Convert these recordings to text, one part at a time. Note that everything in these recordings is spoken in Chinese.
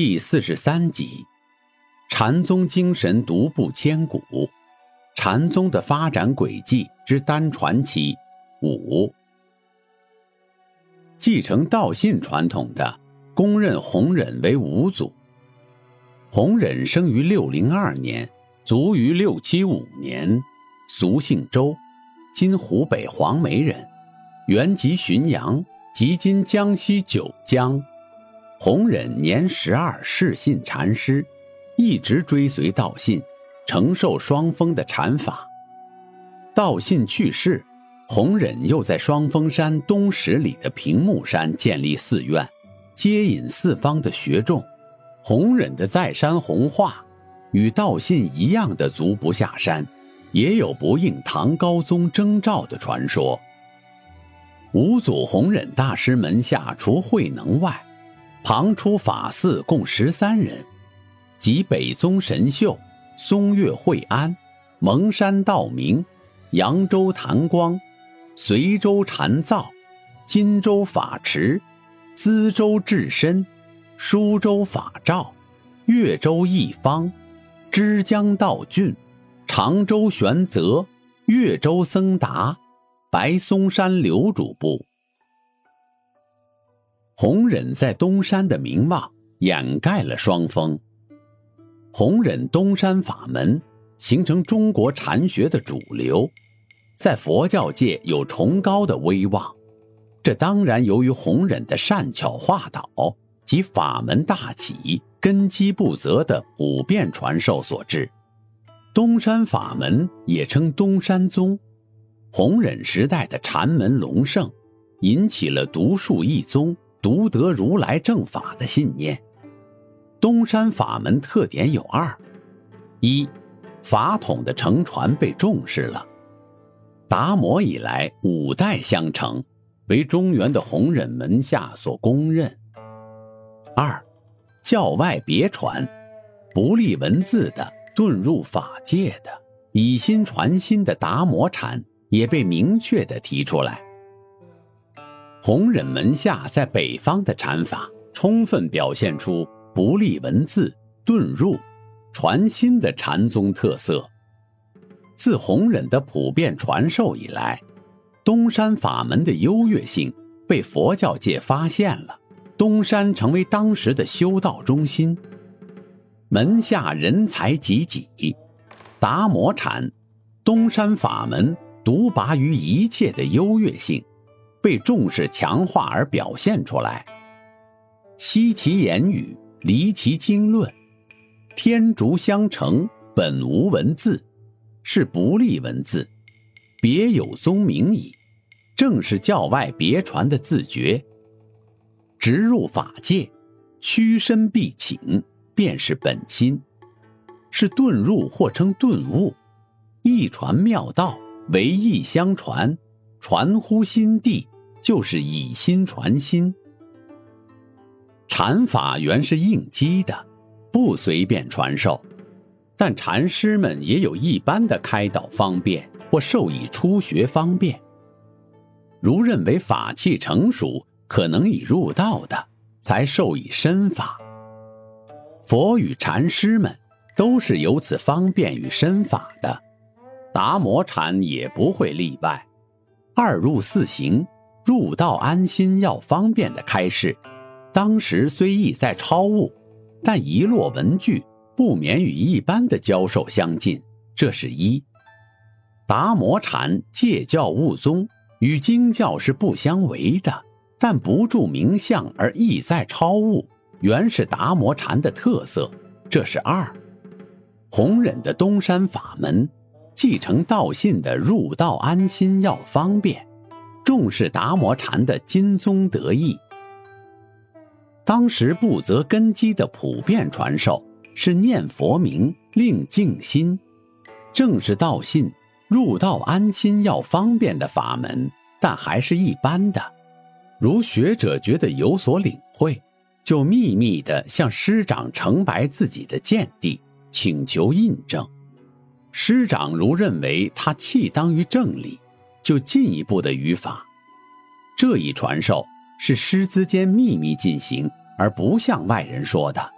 第四十三集：禅宗精神独步千古，禅宗的发展轨迹之单传奇五，继承道信传统的。公认弘忍为五祖。弘忍生于六零二年，卒于六七五年，俗姓周，今湖北黄梅人，原籍浔阳，即今江西九江。弘忍年十二世信禅师，一直追随道信，承受双峰的禅法。道信去世，弘忍又在双峰山东十里的平木山建立寺院。接引四方的学众，弘忍的在山弘化，与道信一样的足不下山，也有不应唐高宗征召的传说。五祖弘忍大师门下除慧能外，旁出法寺共十三人，即北宗神秀、松岳惠安、蒙山道明、扬州谭光、随州禅造、荆州法持。资州智深，舒州法照，越州一方，枝江道俊，常州玄泽，越州僧达，白松山刘主部。弘忍在东山的名望掩盖了双峰。弘忍东山法门形成中国禅学的主流，在佛教界有崇高的威望。这当然由于弘忍的善巧化导及法门大起、根基不泽的普遍传授所致。东山法门也称东山宗，弘忍时代的禅门隆盛，引起了独树一宗、独得如来正法的信念。东山法门特点有二：一，法统的承传被重视了，达摩以来五代相承。为中原的弘忍门下所公认。二，教外别传，不立文字的遁入法界的以心传心的达摩禅也被明确的提出来。弘忍门下在北方的禅法，充分表现出不立文字、遁入、传心的禅宗特色。自弘忍的普遍传授以来。东山法门的优越性被佛教界发现了，东山成为当时的修道中心，门下人才济济。达摩禅，东山法门独拔于一切的优越性，被重视强化而表现出来。悉其言语，离其经论，天竺相承，本无文字，是不立文字，别有宗名矣。正是教外别传的自觉，直入法界，屈身必请，便是本心，是遁入或称顿悟，一传妙道，唯一相传，传乎心地，就是以心传心。禅法原是应机的，不随便传授，但禅师们也有一般的开导方便或授以初学方便。如认为法器成熟，可能已入道的，才授以身法。佛与禅师们都是由此方便与身法的，达摩禅也不会例外。二入四行，入道安心要方便的开示，当时虽意在超悟，但一落文句不免与一般的教授相近。这是一。达摩禅戒教悟宗。与经教是不相违的，但不著名相而意在超悟，原是达摩禅的特色。这是二。弘忍的东山法门，继承道信的入道安心要方便，重视达摩禅的金宗得意。当时不择根基的普遍传授是念佛名令静心，正是道信入道安心要方便的法门，但还是一般的。如学者觉得有所领会，就秘密地向师长呈白自己的见地，请求印证。师长如认为他契当于正理，就进一步的语法。这一传授是师资间秘密进行，而不向外人说的。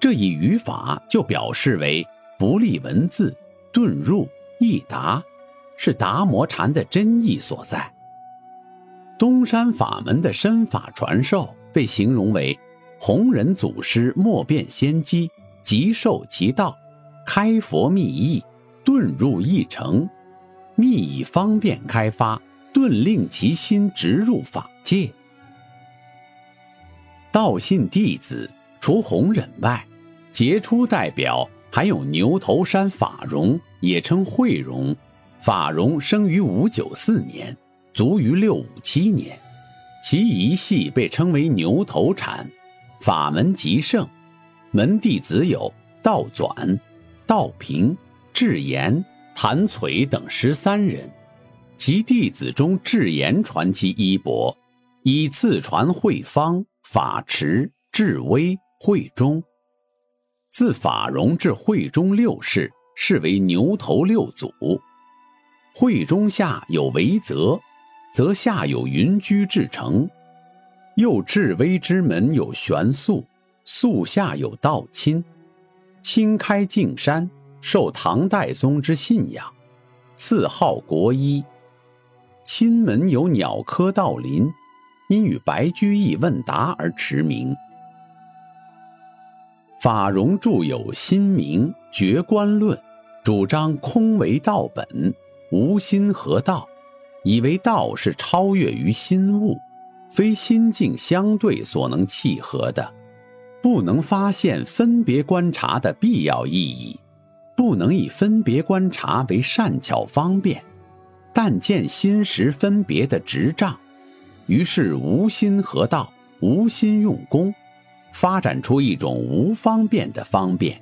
这一语法就表示为不立文字，遁入易达，是达摩禅的真意所在。东山法门的身法传授被形容为弘忍祖师莫辨先机，即受其道。开佛密意，顿入一城，密以方便开发，顿令其心直入法界。道信弟子除弘忍外，杰出代表还有牛头山法融，也称慧融。法融生于五九四年，卒于六五七年，其遗系被称为牛头禅，法门极盛，门弟子有道转。道平、智言、谭璀等十三人，其弟子中智言传其衣钵，以次传慧方、法持、智威、慧中。自法融至慧中六世，是为牛头六祖。慧中下有维泽，则下有云居至诚。又智威之门有玄素，素下有道亲。清开净山，受唐代宗之信仰，赐号国医。亲门有鸟科道林，因与白居易问答而驰名。法融著有《新明》《绝观论》，主张空为道本，无心何道，以为道是超越于心物，非心境相对所能契合的。不能发现分别观察的必要意义，不能以分别观察为善巧方便，但见心识分别的执障，于是无心合道，无心用功，发展出一种无方便的方便。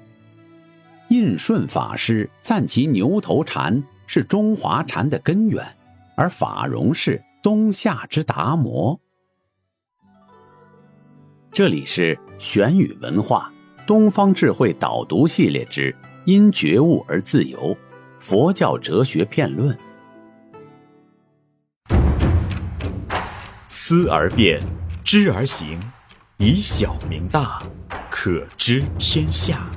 印顺法师赞其牛头禅是中华禅的根源，而法融是东夏之达摩。这里是玄宇文化东方智慧导读系列之“因觉悟而自由”佛教哲学片论。思而变，知而行，以小明大，可知天下。